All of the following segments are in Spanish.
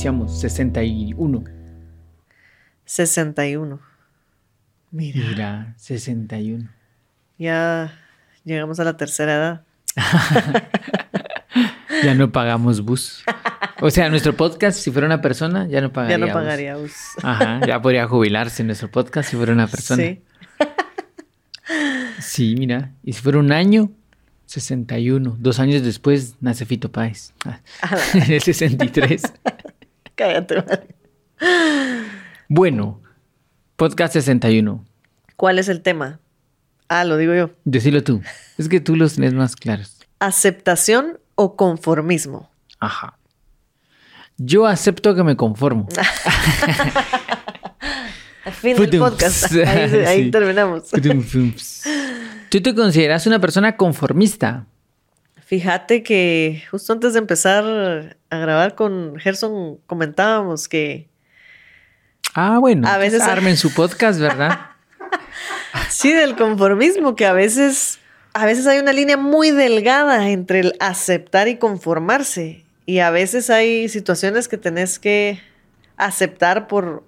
iniciamos? 61. 61. Mira. Mira, 61. Ya llegamos a la tercera edad. ya no pagamos bus. O sea, nuestro podcast, si fuera una persona, ya no pagaría Ya no pagaría bus. Ajá, ya podría jubilarse nuestro podcast si fuera una persona. Sí. Sí, mira. Y si fuera un año, 61. Dos años después nace Fito Páez. Ah, En el 63. Cállate, vale. Bueno, podcast 61. ¿Cuál es el tema? Ah, lo digo yo. Decilo tú. Es que tú los tienes más claros. ¿Aceptación o conformismo? Ajá. Yo acepto que me conformo. Al fin del podcast. Ahí, se- ahí Sí. terminamos. ¿Tú te consideras una persona conformista? Fíjate que justo antes de empezar a grabar con Gerson comentábamos que Ah, bueno. A veces- Armen su podcast, ¿verdad? sí del conformismo, que a veces a veces hay una línea muy delgada entre el aceptar y conformarse y a veces hay situaciones que tenés que aceptar por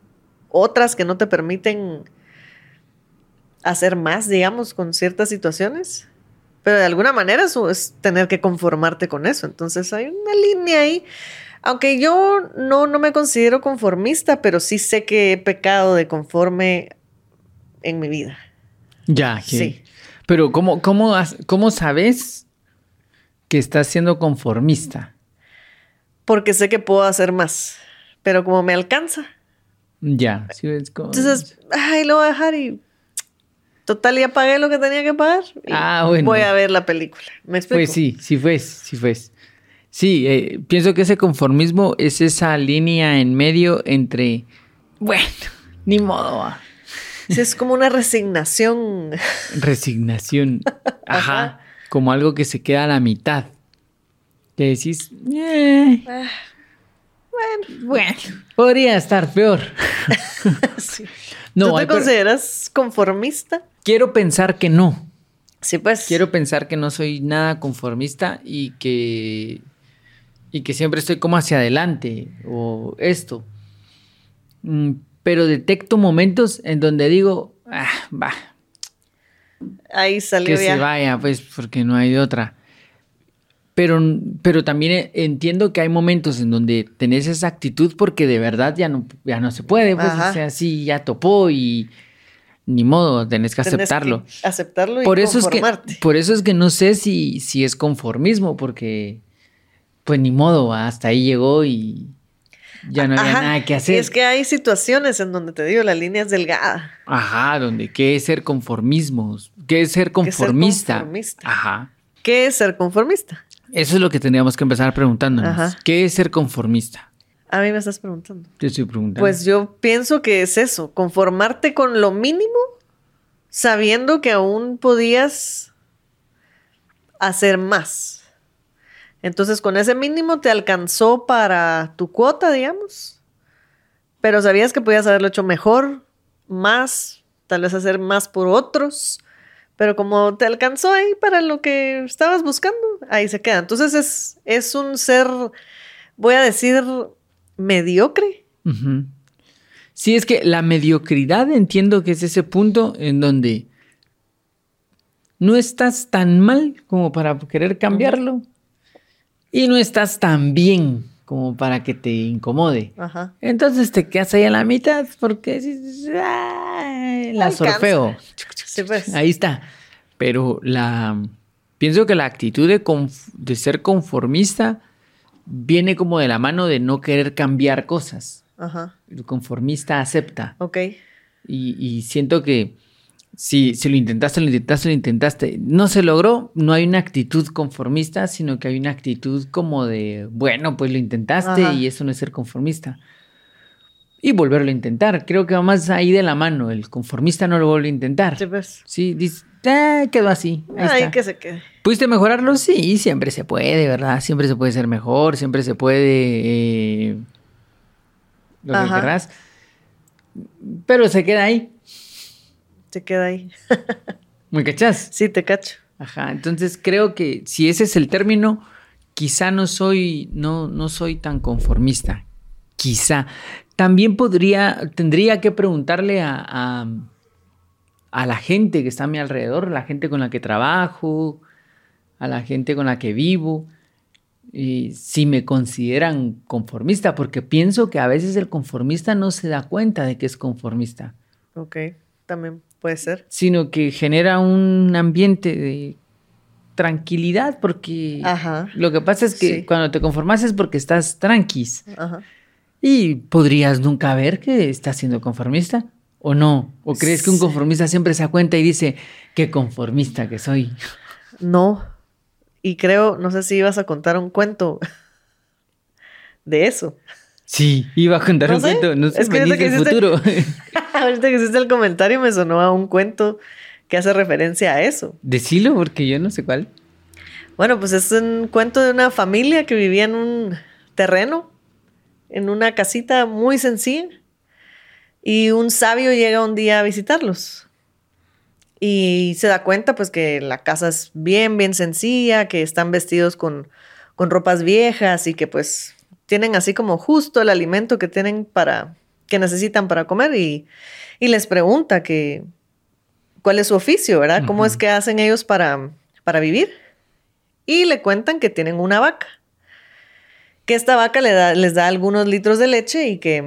otras que no te permiten hacer más, digamos, con ciertas situaciones. Pero de alguna manera eso es tener que conformarte con eso. Entonces hay una línea ahí. Aunque yo no, no me considero conformista, pero sí sé que he pecado de conforme en mi vida. Ya, que- Sí. Pero ¿cómo, cómo, has- ¿cómo sabes que estás siendo conformista? Porque sé que puedo hacer más. Pero como me alcanza. Ya. sí, como- Entonces, ay, lo voy a dejar y. Total, ya pagué lo que tenía que pagar. y Ah, bueno. Voy a ver la película. ¿Me explico? Pues sí, sí fue, sí fue. Sí, eh, pienso que ese conformismo es esa línea en medio entre, bueno, ni modo. Sí, es como una resignación. resignación, ajá, Ajá. como algo que se queda a la mitad. Que decís, eh, Ah, bueno, podría estar peor. sí. No, ¿Tú te hay consideras conformista? Quiero pensar que no. Sí, pues. Quiero pensar que no soy nada conformista y que y que siempre estoy como hacia adelante o esto. Mm, Pero detecto momentos en donde digo, ah, va, Ahí salió que ya. se vaya, pues, porque no hay otra. Pero, pero también entiendo que hay momentos en donde tenés esa actitud porque de verdad ya no, ya no se puede, pues, Ajá. o sea, sí, ya topó y ni modo, tenés que Tenés aceptarlo. que aceptarlo y por eso es que conformarte. por eso es que no sé si, si es conformismo porque pues ni modo hasta ahí llegó y ya no había Ajá, nada que hacer Es que hay situaciones en donde te digo, la línea es delgada. ajá donde qué es ser conformismo qué es ser conformista, conformista. ajá ¿Qué es ser conformista? eso es lo que tendríamos que empezar preguntándonos Ajá. qué es ser conformista A mí me estás preguntando. te estoy preguntando Pues yo pienso que es eso, conformarte con lo mínimo, sabiendo que aún podías hacer más. Entonces con ese mínimo te alcanzó para tu cuota, digamos, pero sabías que podías haberlo hecho mejor, más, tal vez hacer más por otros, pero como te alcanzó ahí para lo que estabas buscando, ahí se queda. Entonces es, es un ser, voy a decir, mediocre. Sí, es que la mediocridad entiendo que es ese punto en donde no estás tan mal como para querer cambiarlo y no estás tan bien como para que te incomode. Ajá. Entonces te quedas ahí a la mitad porque dices, "Ay, la sorfeo. Sí, pues. Ahí está. Pero la pienso que la actitud de ser conformista viene como de la mano de no querer cambiar cosas. Ajá. El conformista acepta. Ok. Y, y siento que si, si lo intentaste, lo intentaste, lo intentaste, no se logró, no hay una actitud conformista, sino que hay una actitud como de, bueno, pues lo intentaste Ajá. y eso no es ser conformista. Y volverlo a intentar. Creo que va más ahí de la mano. El conformista no lo vuelve a intentar. Sí, pues. Sí, dice, "Ah, quedó así. Ahí Ahí está". que se quede. ¿Pudiste mejorarlo? Sí, siempre se puede, ¿verdad? Siempre se puede ser mejor, siempre se puede eh, lo que Ajá. querrás. Pero se queda ahí. Se queda ahí. ¿Me cachás? Sí, te cacho. Ajá. Entonces creo que si ese es el término, quizá no soy, no, no soy tan conformista. quizá. También podría, tendría que preguntarle a, a, a la gente que está a mi alrededor, la gente con la que trabajo, a la gente con la que vivo, y si me consideran conformista, porque pienso que a veces el conformista no se da cuenta de que es conformista. Ok, también puede ser. Sino que genera un ambiente de tranquilidad, porque Ajá. lo que pasa es que Sí. cuando te conformas es porque estás tranquis. Ajá. Y podrías nunca ver que estás siendo conformista. ¿O no? ¿O crees que un conformista siempre se da cuenta y dice, qué conformista que soy? No. Y creo, no sé si ibas a contar un cuento de eso. Sí, iba a contar No un sé. cuento. No sé, Es que me dice que el hiciste- futuro. Ahorita que hiciste el comentario me sonó a un cuento que hace referencia a eso. Decilo porque yo no sé cuál. Bueno, pues es un cuento de una familia que vivía en un terreno, en una casita muy sencilla. Y un sabio llega un día a visitarlos. Y se da cuenta pues que la casa es bien, bien sencilla, que están vestidos con, con ropas viejas y que pues tienen así como justo el alimento que tienen para, que necesitan para comer. Y, y les pregunta que cuál es su oficio, ¿verdad? ¿Cómo es que hacen ellos para, para vivir? Y le cuentan que tienen una vaca. Que esta vaca le da- les da algunos litros de leche y que,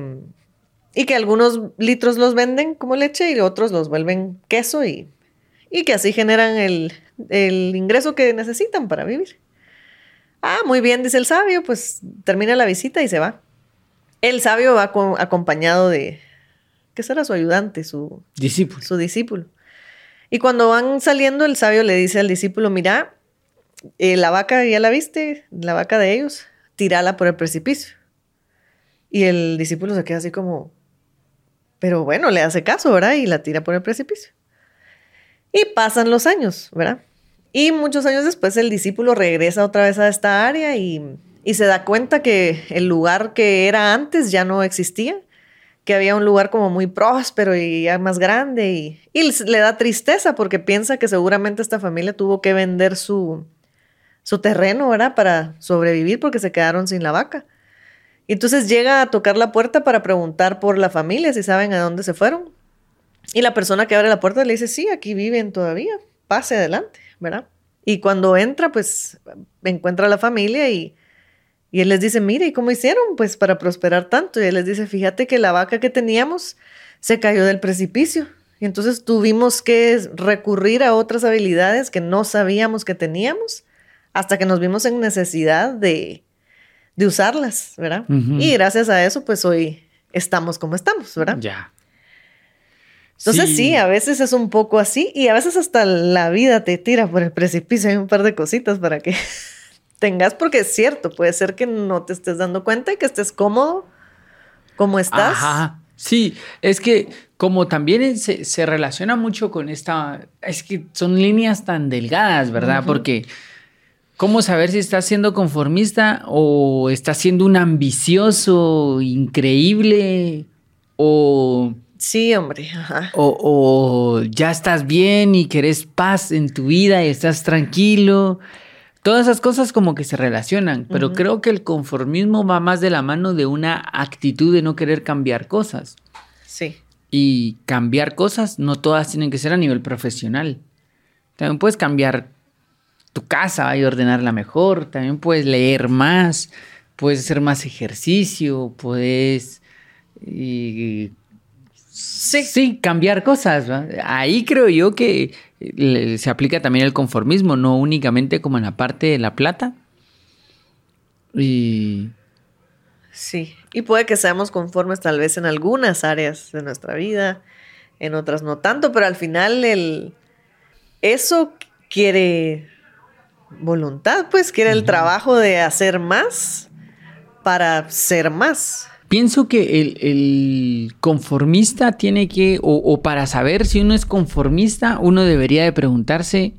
y que algunos litros los venden como leche y otros los vuelven queso y, y que así generan el, el ingreso que necesitan para vivir. Ah, muy bien, dice el sabio, pues termina la visita y se va. El sabio va co- acompañado de, ¿qué será su ayudante? Su, Discípulo. su discípulo. Y cuando van saliendo, el sabio le dice al discípulo, mira, eh, la vaca, ¿ya la viste? La vaca de ellos, tírala por el precipicio. Y el discípulo se queda así como, pero bueno, le hace caso, ¿verdad? Y la tira por el precipicio. Y pasan los años, ¿verdad? Y muchos años después el discípulo regresa otra vez a esta área y, y se da cuenta que el lugar que era antes ya no existía que había un lugar como muy próspero y ya más grande y, y le da tristeza porque piensa que seguramente esta familia tuvo que vender su, su terreno, ¿verdad? Para sobrevivir porque se quedaron sin la vaca. Y entonces llega a tocar la puerta para preguntar por la familia, si saben a dónde se fueron. Y la persona que abre la puerta le dice, sí, aquí viven todavía, pase adelante, ¿verdad? Y cuando entra, pues encuentra a la familia y, y él les dice, mire, ¿y cómo hicieron? Pues para prosperar tanto. Y él les dice, fíjate que la vaca que teníamos se cayó del precipicio. Y entonces tuvimos que recurrir a otras habilidades que no sabíamos que teníamos hasta que nos vimos en necesidad de, de usarlas, ¿verdad? Y gracias a eso, pues hoy estamos como estamos, ¿verdad? Ya. Entonces sí. a veces es un poco así y a veces hasta la vida te tira por el precipicio. Hay un par de cositas para que tengas, porque es cierto, puede ser que no te estés dando cuenta y que estés cómodo como estás. Ajá. Sí, es que como también se, se relaciona mucho con esta, es que son líneas tan delgadas, ¿verdad? Porque ¿cómo saber si estás siendo conformista o estás siendo un ambicioso, increíble o, Sí, hombre, ajá. o, o ya estás bien y querés paz en tu vida y estás tranquilo? Todas esas cosas como que se relacionan, pero creo que el conformismo va más de la mano de una actitud de no querer cambiar cosas. Sí. Y cambiar cosas no todas tienen que ser a nivel profesional. También puedes cambiar tu casa y ordenarla mejor, también puedes leer más, puedes hacer más ejercicio, puedes... eh, Sí. Sí, cambiar cosas. ¿va? Ahí creo yo que eh, se aplica también el conformismo, no únicamente como en la parte de la plata. Y Sí. Y puede que seamos conformes tal vez en algunas áreas de nuestra vida, en otras no tanto, pero al final el eso quiere voluntad, pues quiere el trabajo de hacer más para ser más. pienso que el, el conformista tiene que, o, o para saber si uno es conformista, uno debería de preguntarse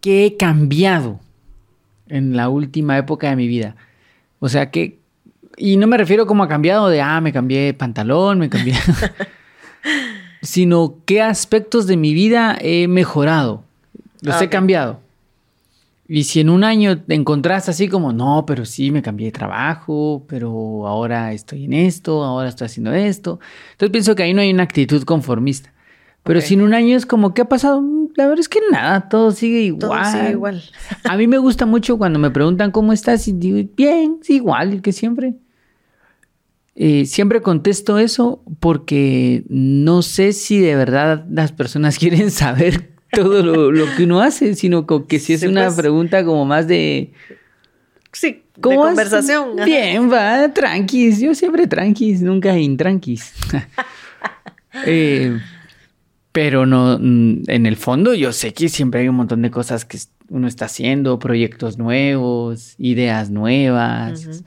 qué he cambiado en la última época de mi vida. O sea, que, y no me refiero como a cambiado de, ah, me cambié de pantalón, me cambié, sino qué aspectos de mi vida he mejorado, los Ah, he cambiado. Y si en un año te encontrás así como, no, pero sí me cambié de trabajo, pero ahora estoy en esto, ahora estoy haciendo esto. Entonces pienso que ahí no hay una actitud conformista. Pero si en un año es como, ¿qué ha pasado? La verdad es que nada, todo sigue igual. Todo sigue igual. A mí me gusta mucho cuando me preguntan cómo estás y digo, bien, sí, igual que siempre. Eh, siempre contesto eso porque no sé si de verdad las personas quieren saber todo lo, que uno hace, sino que si es una pues. pregunta como más de... Sí, de conversación. Bien, va, tranquis. Yo siempre tranquis, nunca intranquis. eh, pero no, mm, en el fondo yo sé que siempre hay un montón de cosas que uno está haciendo, proyectos nuevos, ideas nuevas,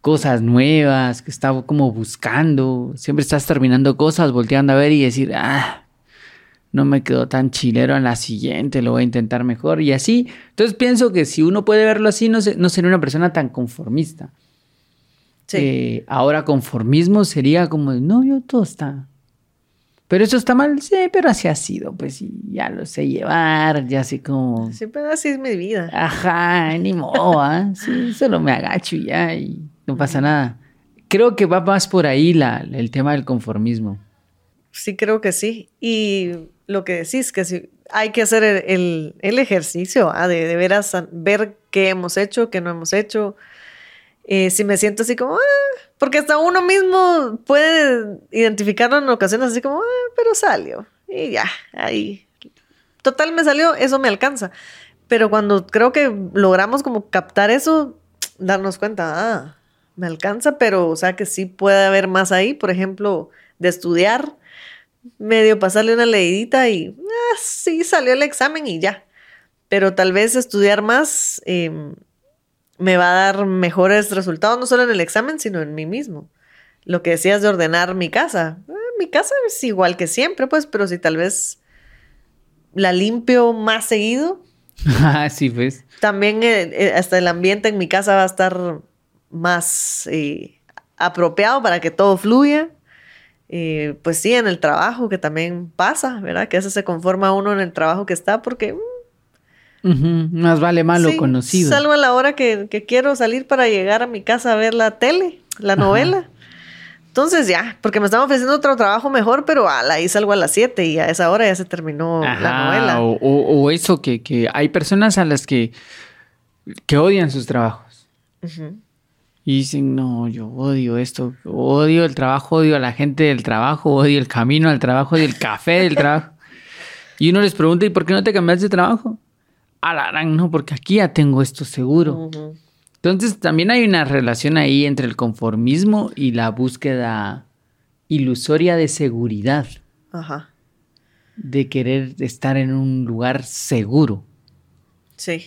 cosas nuevas que está como buscando. Siempre estás terminando cosas, volteando a ver y decir, ah, no me quedó tan chilero en la siguiente, lo voy a intentar mejor y así. Entonces pienso que si uno puede verlo así, no, no sería una persona tan conformista. Sí. Eh, ahora conformismo sería como, no, yo todo está. Pero eso está mal, sí, pero así ha sido, pues ya lo sé llevar, ya sé como... Sí, pero así es mi vida. Ajá, ni modo, ¿ah? Sí, solo me agacho y ya, y no pasa nada. Creo que va más por ahí la, el tema del conformismo. Sí, creo que sí. Y lo que decís, que si hay que hacer el, ejercicio, ¿ah? de, de veras ver qué hemos hecho, qué no hemos hecho. Eh, si me siento así como, ah", porque hasta uno mismo puede identificarlo en ocasiones así como, ah, pero salió. Y ya, ahí. Total, me salió, eso me alcanza. Pero cuando creo que logramos como captar eso, darnos cuenta, ah, me alcanza, pero o sea que sí puede haber más ahí, por ejemplo, de estudiar medio pasarle una leidita y ah, sí salió el examen y ya. Pero tal vez estudiar más em, me va a dar mejores resultados, no solo en el examen, sino en mí mismo. Lo que decías de ordenar mi casa. Eh, mi casa es igual que siempre, pues, pero si tal vez la limpio más seguido. Ah, sí, pues. También eh, eh, hasta el ambiente en mi casa va a estar más apropiado para que todo fluya. Y pues sí, en el trabajo, que también pasa, ¿verdad? Que a veces se conforma uno en el trabajo que está porque... Mm, más vale malo conocido. Salgo a la hora que, quiero salir para llegar a mi casa a ver la tele, la novela. Entonces ya, porque me están ofreciendo otro trabajo mejor, pero ahí salgo a las 7 y a esa hora ya se terminó la novela. O, eso, que, hay personas a las que, que odian sus trabajos. Y dicen, no, yo odio esto, odio el trabajo, odio a la gente del trabajo, odio el camino al trabajo, odio el café del trabajo. Y uno les pregunta, ¿y por qué no te cambias de trabajo? A la gran, no, porque aquí ya tengo esto seguro. Entonces también hay una relación ahí entre el conformismo y la búsqueda ilusoria de seguridad. Ajá. De querer estar en un lugar seguro. Sí.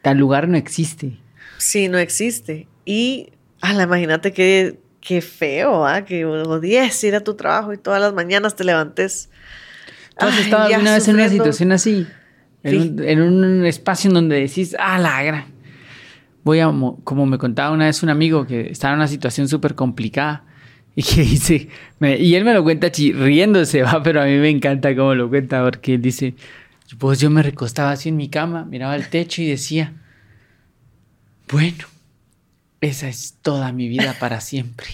Tal lugar no existe. Sí, no existe. Y la imagínate qué, qué feo, ¿ah? Que odies ir a tu trabajo y todas las mañanas te levantes. ¿Tú has estado alguna vez en una situación así? En, un, espacio en donde decís, ah, la gran. Voy a, como me contaba una vez un amigo que estaba en una situación súper complicada y que dice, y él me lo cuenta riéndose, va, pero a mí me encanta cómo lo cuenta porque él dice, pues yo me recostaba así en mi cama, miraba el techo y decía, bueno, esa es toda mi vida para siempre.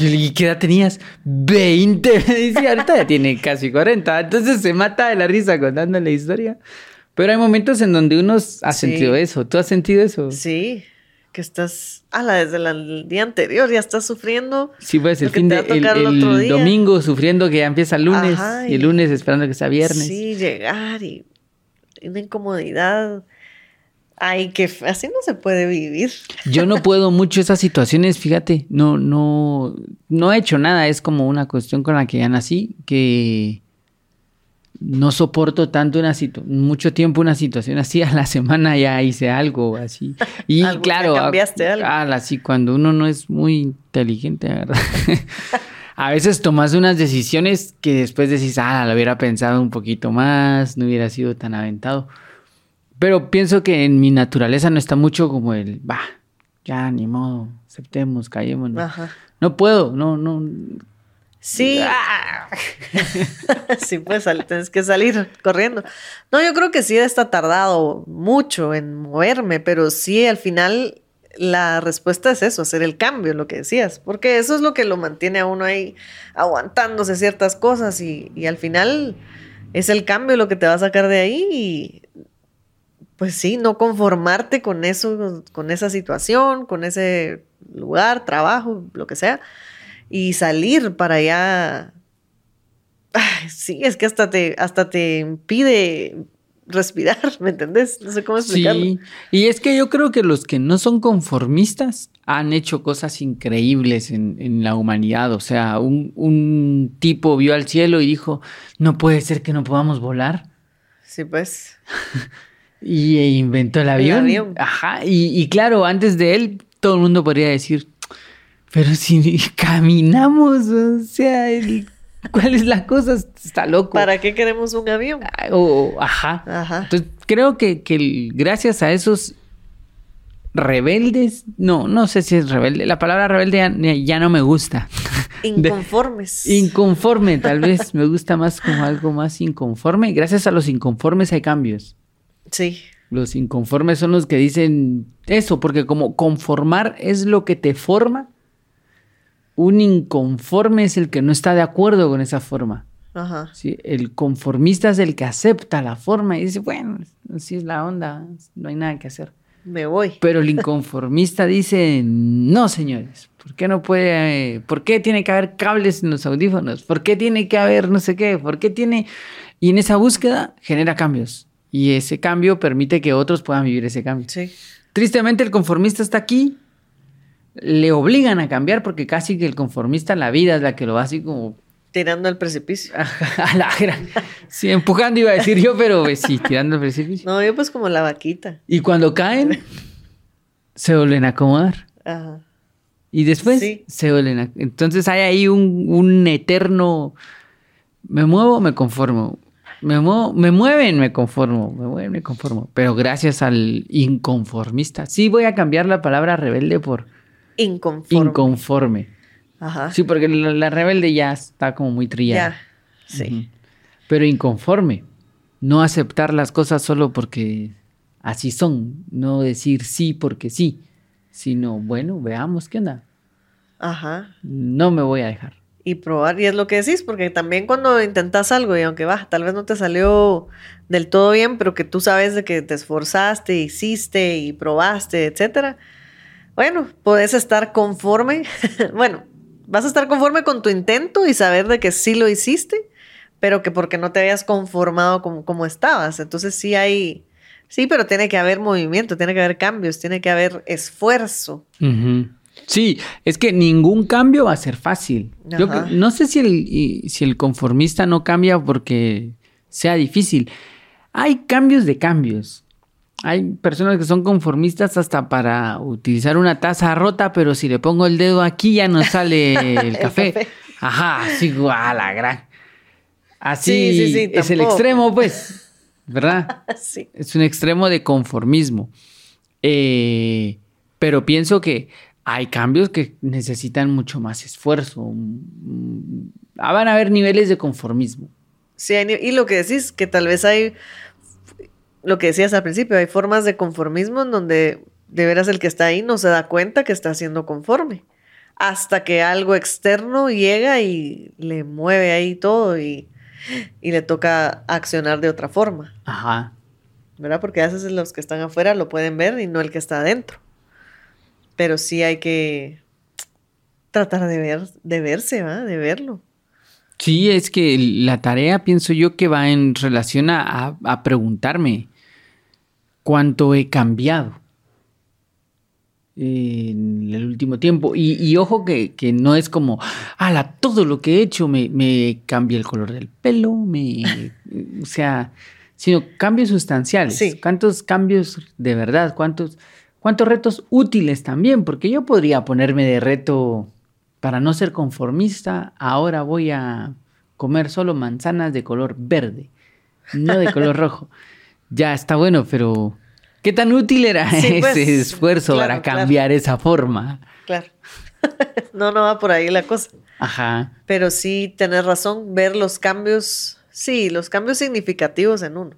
y ¿qué edad tenías? 20. Me decía, ahorita ya tiene casi 40. Entonces se mata de la risa contando la historia. Pero hay momentos en donde uno ha sentido eso. ¿Tú has sentido eso? Sí. Que estás, ala, desde el día anterior ya estás sufriendo. Sí, pues el fin de el, domingo sufriendo que ya empieza el lunes y, el lunes esperando que sea viernes. Sí, llegar y una incomodidad Ay, que así no se puede vivir. Yo no puedo mucho esas situaciones, fíjate, no, no, no he hecho nada, es como una cuestión con la que ya nací, que no soporto tanto una mucho tiempo una situación así, a la semana ya hice algo así. Y claro, cambiaste algo. así cuando uno no es muy inteligente, ¿verdad? a veces tomas unas decisiones que después decís, ah, lo hubiera pensado un poquito más, no hubiera sido tan aventado. Pero pienso que en mi naturaleza no está mucho como el, va, ya ni modo, aceptemos, callémonos. No puedo, no, no. Sí. sí, pues tienes que salir corriendo. No, yo creo que sí está tardado mucho en moverme, pero sí al final la respuesta es eso, hacer el cambio, lo que decías, porque eso es lo que lo mantiene a uno ahí aguantándose ciertas cosas y, y al final es el cambio lo que te va a sacar de ahí y pues sí, no conformarte con eso, con esa situación, con ese lugar, trabajo, lo que sea y salir para allá. sí, es que hasta te, hasta te impide respirar, ¿me entendés? No sé cómo explicarlo. Sí, y es que yo creo que los que no son conformistas han hecho cosas increíbles en, la humanidad. O sea, un, tipo vio al cielo y dijo, no puede ser que no podamos volar. Sí, pues. y inventó el avión. Ajá, y, y claro, antes de él, todo el mundo podría decir, pero si caminamos, o sea, ¿cuál es la cosa? Está loco. ¿Para qué queremos un avión? Ah, ajá. ajá. Entonces, creo que, gracias a esos rebeldes, no, no sé si es rebelde, la palabra rebelde ya, no me gusta. Inconformes. inconforme, tal vez, me gusta más como algo más inconforme. Gracias a los inconformes hay cambios. Sí. Los inconformes son los que dicen eso, porque como conformar es lo que te forma, un inconforme es el que no está de acuerdo con esa forma. Ajá. ¿sí? El conformista es el que acepta la forma y dice, bueno, así es la onda, no hay nada que hacer. Me voy. Pero el inconformista dice, no, señores, ¿por qué no puede, por qué tiene que haber cables en los audífonos? ¿Por qué tiene que haber no sé qué? ¿Por qué tiene...? Y en esa búsqueda genera cambios. Y ese cambio permite que otros puedan vivir ese cambio. Sí. Tristemente el conformista está aquí le obligan a cambiar porque casi que el conformista en la vida es la que lo va así como... Tirando al precipicio. a la gran... Sí, empujando iba a decir yo, pero pues, sí, tirando al precipicio. No, yo pues como la vaquita. Y cuando caen, se vuelven a acomodar. Ajá. Y después se vuelven a... Entonces hay ahí un, un eterno... Me muevo, me conformo. Me, muevo, me mueven, me conformo. Me mueven, me conformo. Pero gracias al inconformista. Sí voy a cambiar la palabra rebelde por Inconforme. Inconforme. Ajá. Sí, porque la, rebelde ya está como muy trillada. Ya, sí. Pero inconforme. No aceptar las cosas solo porque así son. No decir sí porque sí. Sino, bueno, veamos qué onda. Ajá. No me voy a dejar. Y probar, y es lo que decís, porque también cuando intentas algo y aunque va, tal vez no te salió del todo bien, pero que tú sabes de que te esforzaste, hiciste y probaste, etcétera, bueno, puedes estar conforme, bueno, vas a estar conforme con tu intento y saber de que sí lo hiciste, pero que porque no te habías conformado como, como estabas. Entonces sí hay, sí, pero tiene que haber movimiento, tiene que haber cambios, tiene que haber esfuerzo. Sí, es que ningún cambio va a ser fácil. Yo no sé si el, si el conformista no cambia porque sea difícil. Hay cambios de cambios. Hay personas que son conformistas hasta para utilizar una taza rota, pero si le pongo el dedo aquí ya no sale el café. Ajá, así, a la gran. Así es el extremo, pues, ¿verdad? sí. Es un extremo de conformismo. Eh, pero pienso que hay cambios que necesitan mucho más esfuerzo. Mm, van a haber niveles de conformismo. Sí, y lo que decís, que tal vez hay lo que decías al principio, hay formas de conformismo en donde de veras el que está ahí no se da cuenta que está siendo conforme. Hasta que algo externo llega y le mueve ahí todo y, le toca accionar de otra forma. Ajá. ¿Verdad? Porque a veces los que están afuera lo pueden ver y no el que está adentro. Pero sí hay que tratar de ver, de verse, ¿va? De verlo. Sí, es que la tarea pienso yo que va en relación a, a preguntarme cuánto he cambiado en el último tiempo. Y, ojo que, no es como, ala, todo lo que he hecho me, me cambia el color del pelo, me, o sea, sino cambios sustanciales. Sí. ¿Cuántos cambios de verdad? ¿Cuántos, ¿Cuántos retos útiles también? Porque yo podría ponerme de reto para no ser conformista, ahora voy a comer solo manzanas de color verde, no de color rojo ya está bueno, pero ¿qué tan útil era ese pues, esfuerzo para cambiar esa forma? Claro. no, no va por ahí la cosa. Ajá. Pero sí, tenés razón, ver los cambios, sí, los cambios significativos en uno.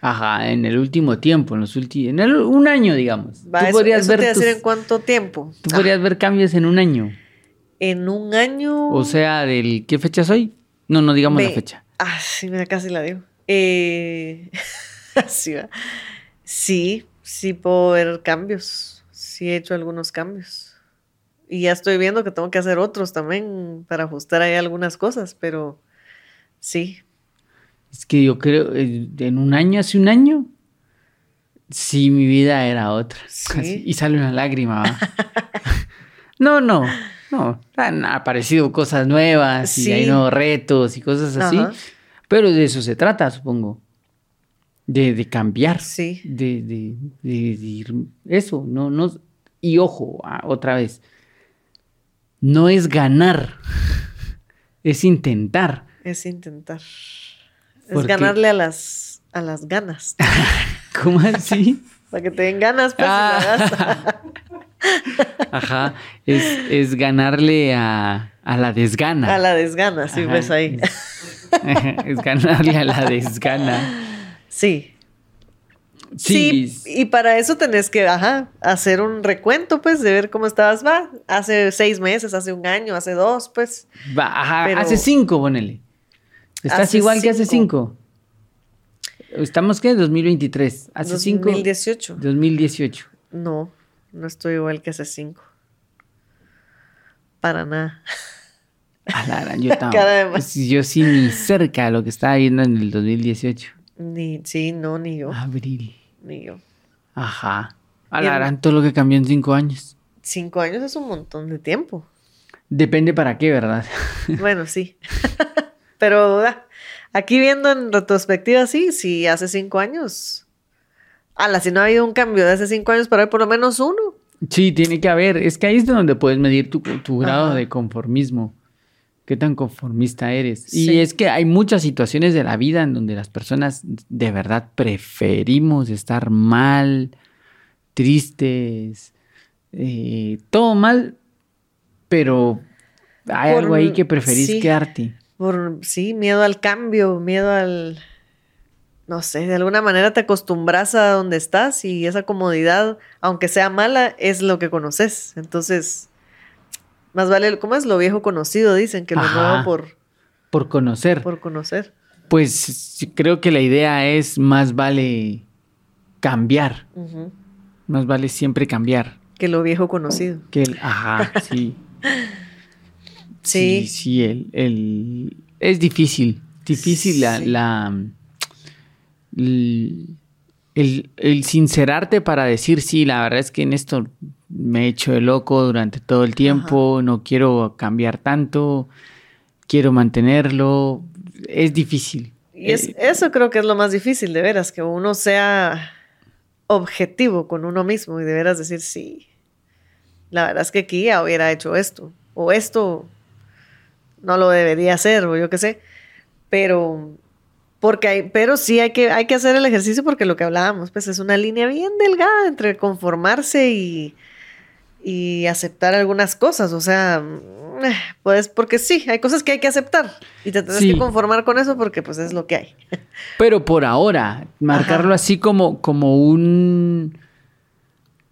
Ajá, en el último tiempo, en los últimos, en el, un año, digamos. Va, tú eso, podrías eso ver te tus- en cuánto tiempo. tú podrías ver cambios en un año. En un año. O sea, del ¿qué fecha soy? No, no digamos la fecha. Ah, sí, mira, casi la digo. Eh, sí, sí, sí puedo ver cambios. Sí he hecho algunos cambios. Y ya estoy viendo que tengo que hacer otros también para ajustar ahí algunas cosas, pero sí. Es que yo creo, eh, en un año, hace un año, sí, mi vida era otra. Sí. Y sale una lágrima, no, no, no. Han aparecido cosas nuevas y Sí. hay nuevos retos y cosas así. Ajá. Pero de eso se trata, supongo. De, de cambiar. Sí. De, de, de- Eso, no, no. Y ojo, ah, otra vez. No es ganar. Es intentar. Es intentar. Es ganarle a las, a las ganas. ¿Cómo así? para que te den ganas, pues. Ah. Ajá. Es, es ganarle a, a la desgana. A la desgana, sí, Ajá, pues ahí. Es, es ganarle a la desgana. Sí. Sí. Sí, y para eso tenés que, ajá, hacer un recuento, pues, de ver cómo estabas, va, hace seis meses, hace un año, hace dos, pues. Va, ajá, Pero- hace cinco, ponele. Estás Hace igual que hace cinco. ¿Estamos qué? 2023. Hace cinco. 2018. 2018. No, no estoy igual que hace cinco. Para nada. A la yo pues, yo sí ni cerca de lo que estaba viendo en el 2018. Ni, sí, no, ni yo, Abril. ni yo. Ajá. A la gran, todo lo que cambió en cinco años. Cinco años es un montón de tiempo. Depende para qué, ¿verdad? Bueno, sí. Pero ah, aquí viendo en retrospectiva, sí, sí, hace cinco años. Ala, si no ha habido un cambio de hace cinco años para hoy, por lo menos uno. Sí, tiene que haber. Es que ahí es donde puedes medir tu, tu grado Ajá. de conformismo. Qué tan conformista eres. Y es que hay muchas situaciones de la vida en donde las personas de verdad preferimos estar mal, tristes, eh, todo mal, pero hay Por- algo ahí que preferís sí. quedarte. Por, sí, miedo al cambio, miedo al... No sé, de alguna manera te acostumbras a donde estás y esa comodidad, aunque sea mala, es lo que conoces. Entonces, más vale, ¿cómo es lo viejo conocido? Dicen que lo Ajá. nuevo por, Por conocer. por conocer. Pues creo que la idea es más vale cambiar. Más vale siempre cambiar. Que lo viejo conocido. Que el, ajá, sí. Sí. Sí, sí, el, el- es difícil. Difícil la, Sí. la- el, el- el sincerarte para decir, sí, la verdad es que en esto me he hecho de loco durante todo el tiempo, no quiero cambiar tanto, quiero mantenerlo. Es difícil. Y es, Eh, eso creo que es lo más difícil, de veras, que uno sea objetivo con uno mismo y de veras decir, sí, la verdad es que aquí ya hubiera hecho esto, o esto no lo debería hacer, o yo qué sé, pero, porque hay, pero sí hay que, hay que hacer el ejercicio porque lo que hablábamos, pues es una línea bien delgada entre conformarse y, y aceptar algunas cosas, o sea, pues porque sí, hay cosas que hay que aceptar y te tienes Sí. que conformar con eso porque pues es lo que hay. Pero por ahora, marcarlo Ajá. así como, como un...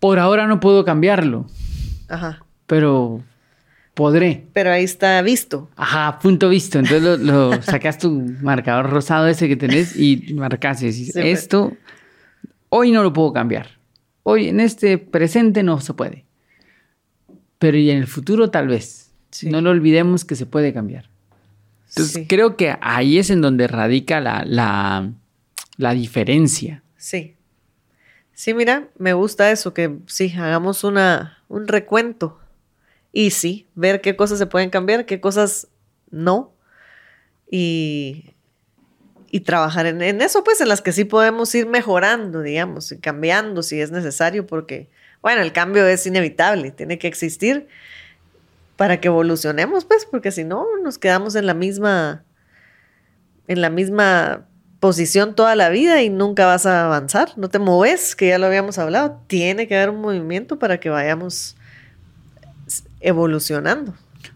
Por ahora no puedo cambiarlo, Ajá. pero podré. Pero ahí está visto. Ajá, punto visto. Entonces lo, lo sacas tu marcador rosado ese que tenés y marcas y decís, Sí, esto hoy no lo puedo cambiar. Hoy en este presente no se puede. Pero y en el futuro tal vez. Sí. No lo olvidemos que se puede cambiar. Entonces sí. creo que ahí es en donde radica la, la, la diferencia. Sí. Sí, mira, me gusta eso, que sí, hagamos una, un recuento. Y sí, ver qué cosas se pueden cambiar, qué cosas no. Y, y trabajar en, en eso, pues, en las que sí podemos ir mejorando, digamos, y cambiando si es necesario, porque, bueno, el cambio es inevitable, tiene que existir para que evolucionemos, pues, porque si no, nos quedamos en la misma, en la misma posición toda la vida y nunca vas a avanzar, no te moves, que ya lo habíamos hablado, tiene que haber un movimiento para que vayamos evolucionando.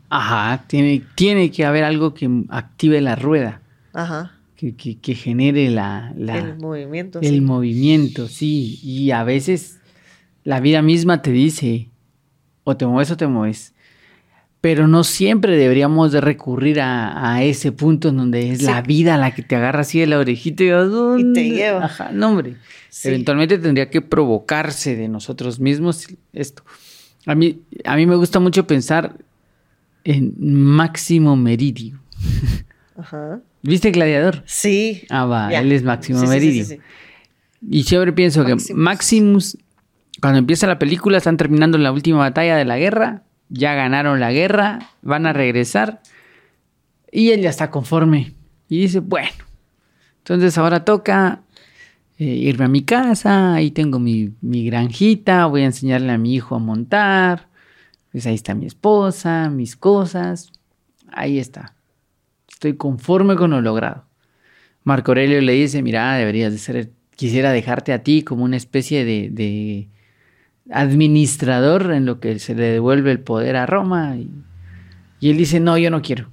Ajá, tiene, tiene que haber algo que active la rueda, Ajá. que, que- que genere la, la- el movimiento. el sí. movimiento, sí. Y a veces la vida misma te dice, o te mueves o te mueves. Pero no siempre deberíamos de recurrir a, a ese punto en donde es Sí. la vida la que te agarra así de la orejita y, vas, Y te lleva. Ajá, no hombre. Sí. Eventualmente tendría que provocarse de nosotros mismos esto. A mí, a mí me gusta mucho pensar en Máximo Meridio. Ajá. ¿Viste Gladiador? Sí. Ah, va, él es Máximo Sí, Meridio. sí, sí. Y siempre pienso que. Maximus, cuando empieza la película, están terminando la última batalla de la guerra, ya ganaron la guerra, van a regresar y él ya está conforme. Y dice, bueno, entonces ahora toca eh, irme a mi casa, ahí tengo mi, granjita, voy a enseñarle a mi hijo a montar, pues ahí está mi esposa, mis cosas, ahí está. Estoy conforme con lo logrado. Marco Aurelio le dice, mira, deberías de ser, quisiera dejarte a ti como una especie de, de administrador en lo que se le devuelve el poder a Roma. Y, y él dice, no, yo no quiero.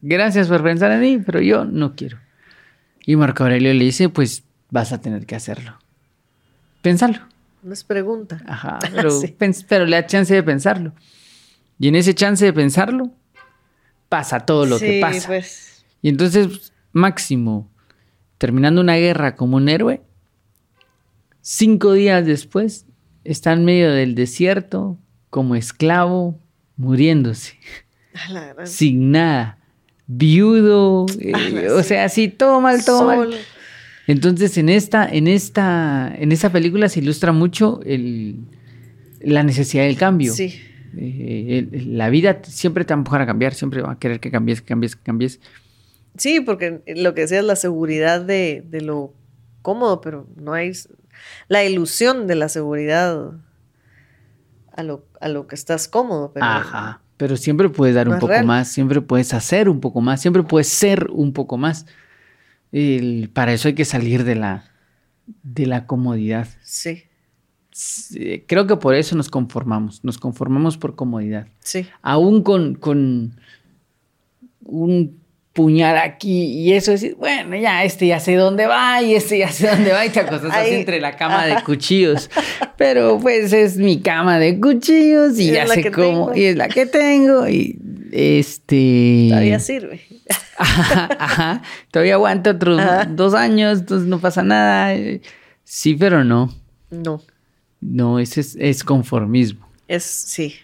Gracias por pensar en mí, pero yo no quiero. Y Marco Aurelio le dice, pues vas a tener que hacerlo. Pensarlo. No es pregunta. Ajá, pero, Sí. pens- pero le da chance de pensarlo. Y en ese chance de pensarlo, pasa todo lo que pasa. pues. Y entonces, Máximo, terminando una guerra como un héroe, cinco días después, está en medio del desierto, como esclavo, muriéndose, la gran- sin nada, viudo, eh, Ah, o sí. sea, así, todo mal, todo mal. Entonces, en esta, en esta, en esta película se ilustra mucho el, la necesidad del cambio. Sí. Eh, el- la vida siempre te va a empujar a cambiar, siempre va a querer que cambies, que cambies, que cambies. Sí, porque lo que decía es la seguridad de, de lo cómodo, pero no hay la ilusión de la seguridad a lo, a lo que estás cómodo. Pero Ajá. Pero siempre puedes dar un poco real. más, siempre puedes hacer un poco más, siempre puedes ser un poco más. El- para eso hay que salir de la, de la comodidad. Sí, Sí, Creo que por eso nos conformamos, nos conformamos por comodidad. sí. Aún con, con un puñal aquí y eso decir, bueno, ya este ya sé dónde va y este ya sé dónde va y te acostas así entre la cama de cuchillos. Pero pues es mi cama de cuchillos y Y ya sé cómo tengo. y es la que tengo y este Todavía sirve. Ajá, ajá. Todavía aguanta otros Ajá. dos años, entonces no pasa nada. Sí, pero no. No, No, ese es, es conformismo. es sí.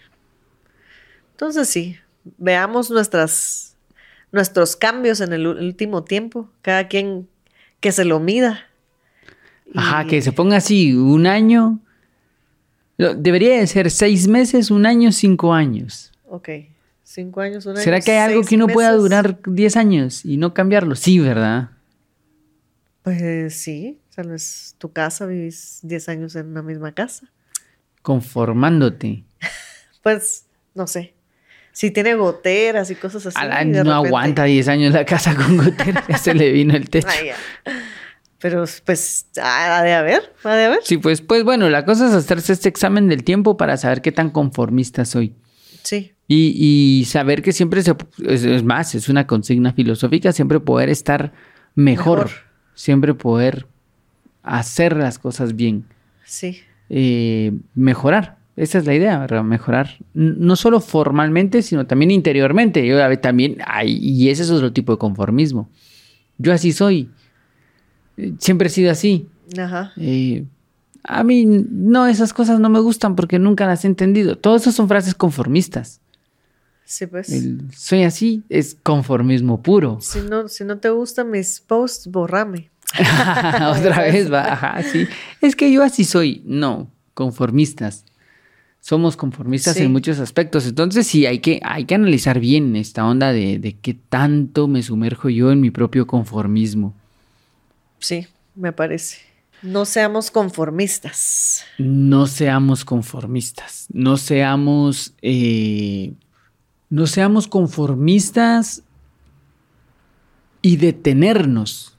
Entonces sí, veamos nuestras, nuestros cambios en el último tiempo. Cada quien que se lo mida. Ajá, Y- que se ponga así un año. Debería de ser seis meses, un año, cinco años. Ok, cinco años, un año. ¿Será que hay algo que uno pueda durar diez años y no cambiarlo? Sí, ¿verdad? Pues sí, tal vez tu casa, vivís 10 años en una misma casa. Conformándote. Pues, no sé. Si tiene goteras y cosas así. No repente- aguanta diez años la casa con goteras, ya se le vino el techo. Pero, pues, ha de haber, ha de haber. Sí, pues, pues bueno, la cosa es hacerse este examen del tiempo para saber qué tan conformista soy. Sí, Y, y saber que siempre se... Es, es más, es una consigna filosófica, siempre poder estar mejor, Mejor. siempre poder hacer las cosas bien, sí, eh, mejorar. Esa es la idea. Mejorar. No solo formalmente, sino también interiormente. Yo también hay, y ese es otro tipo de conformismo. Yo así soy. Eh, Siempre he sido así. ajá. Eh, a mí no, esas cosas no me gustan porque nunca las he entendido. Todas esas son frases conformistas. Sí, pues. El soy así es conformismo puro. Si no, si no te gustan mis posts, borrame. Otra vez va, ajá, sí. Es que yo así soy. No, conformistas. Somos conformistas Sí. en muchos aspectos. Entonces sí, hay que, hay que analizar bien esta onda de, de qué tanto me sumerjo yo en mi propio conformismo. Sí, me parece. No seamos conformistas. No seamos conformistas. No seamos. eh, no seamos conformistas y detenernos.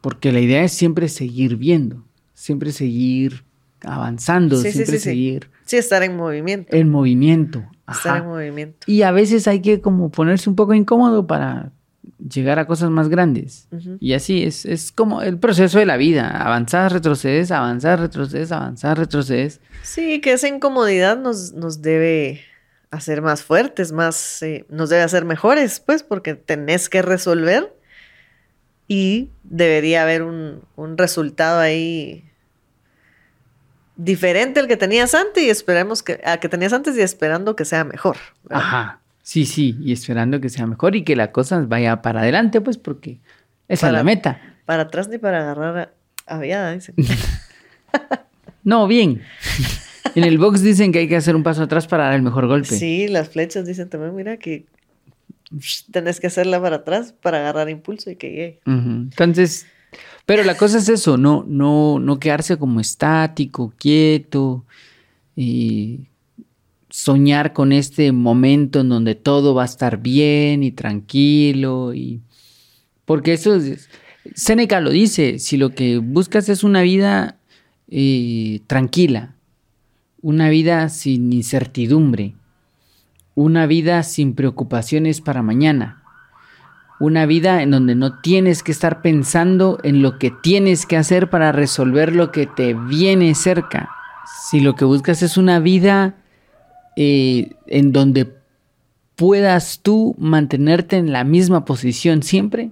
Porque la idea es siempre seguir viendo, siempre seguir avanzando, Sí, siempre sí, sí. seguir Sí, estar en movimiento. En movimiento. Estar en movimiento. Y a veces hay que como ponerse un poco incómodo para llegar a cosas más grandes. Y así es, es como el proceso de la vida. Avanzar, retrocedes, avanzar, retrocedes, avanzar, retrocedes. Sí, que esa incomodidad nos, nos debe hacer más fuertes, más, eh, nos debe hacer mejores, pues, porque tenés que resolver y debería haber un, un resultado ahí diferente al que tenías antes y esperemos que, a que tenías antes y esperando que sea mejor. Ajá. Sí, sí, y esperando que sea mejor y que la cosa vaya para adelante, pues, porque esa es la meta. Para atrás ni para agarrar a, viada, dicen. no, bien. En el box dicen que hay que hacer un paso atrás para dar el mejor golpe. Sí, las flechas dicen también, mira que tenés que hacerla para atrás para agarrar impulso y que llegue. Entonces, pero la cosa es eso, no, no, no quedarse como estático, quieto y soñar con este momento en donde todo va a estar bien y tranquilo y porque eso es, Seneca lo dice, si lo que buscas es una vida eh, tranquila, una vida sin incertidumbre, una vida sin preocupaciones para mañana, una vida en donde no tienes que estar pensando en lo que tienes que hacer para resolver lo que te viene cerca. Si lo que buscas es una vida eh, en donde puedas tú mantenerte en la misma posición siempre,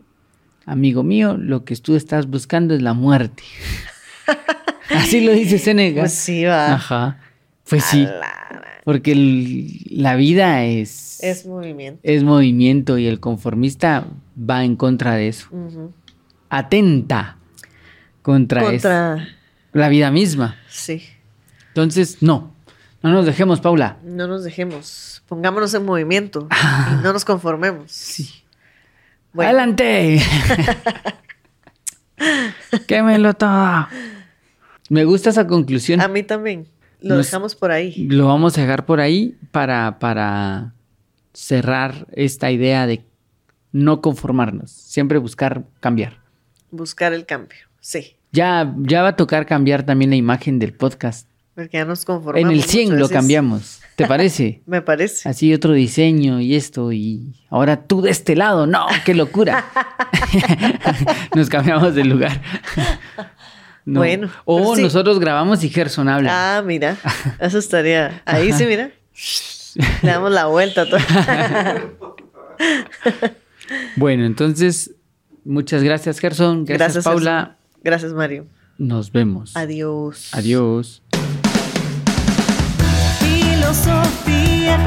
amigo mío, lo que tú estás buscando es la muerte. Así lo dice Seneca. Pues sí, va. Ajá. Pues sí. Porque la vida es... Es movimiento. Es movimiento y el conformista va en contra de eso. Atenta contra, contra... la vida misma. Sí. Entonces, no. No nos dejemos, Paula. No nos dejemos. Pongámonos en movimiento. y no nos conformemos. Sí. ¡Adelante! ¡Quémelo todo! Me gusta esa conclusión. A mí también. Lo dejamos por ahí. Lo vamos a dejar por ahí para, para cerrar esta idea de no conformarnos. Siempre buscar cambiar. Buscar el cambio, sí. Ya, ya va a tocar cambiar también la imagen del podcast. Porque ya nos conformamos. En el 100 lo cambiamos. ¿Te parece? Me parece. Así otro diseño y esto. Y ahora tú de este lado. No, qué locura. nos cambiamos de lugar. Bueno. O nosotros grabamos y Gerson habla. Ah, mira. Eso estaría. Ahí sí, mira. Le damos la vuelta bueno, entonces, muchas gracias, Gerson. Gracias, Paula. Gracias, Mario. Nos vemos. Adiós. Adiós. Filosofía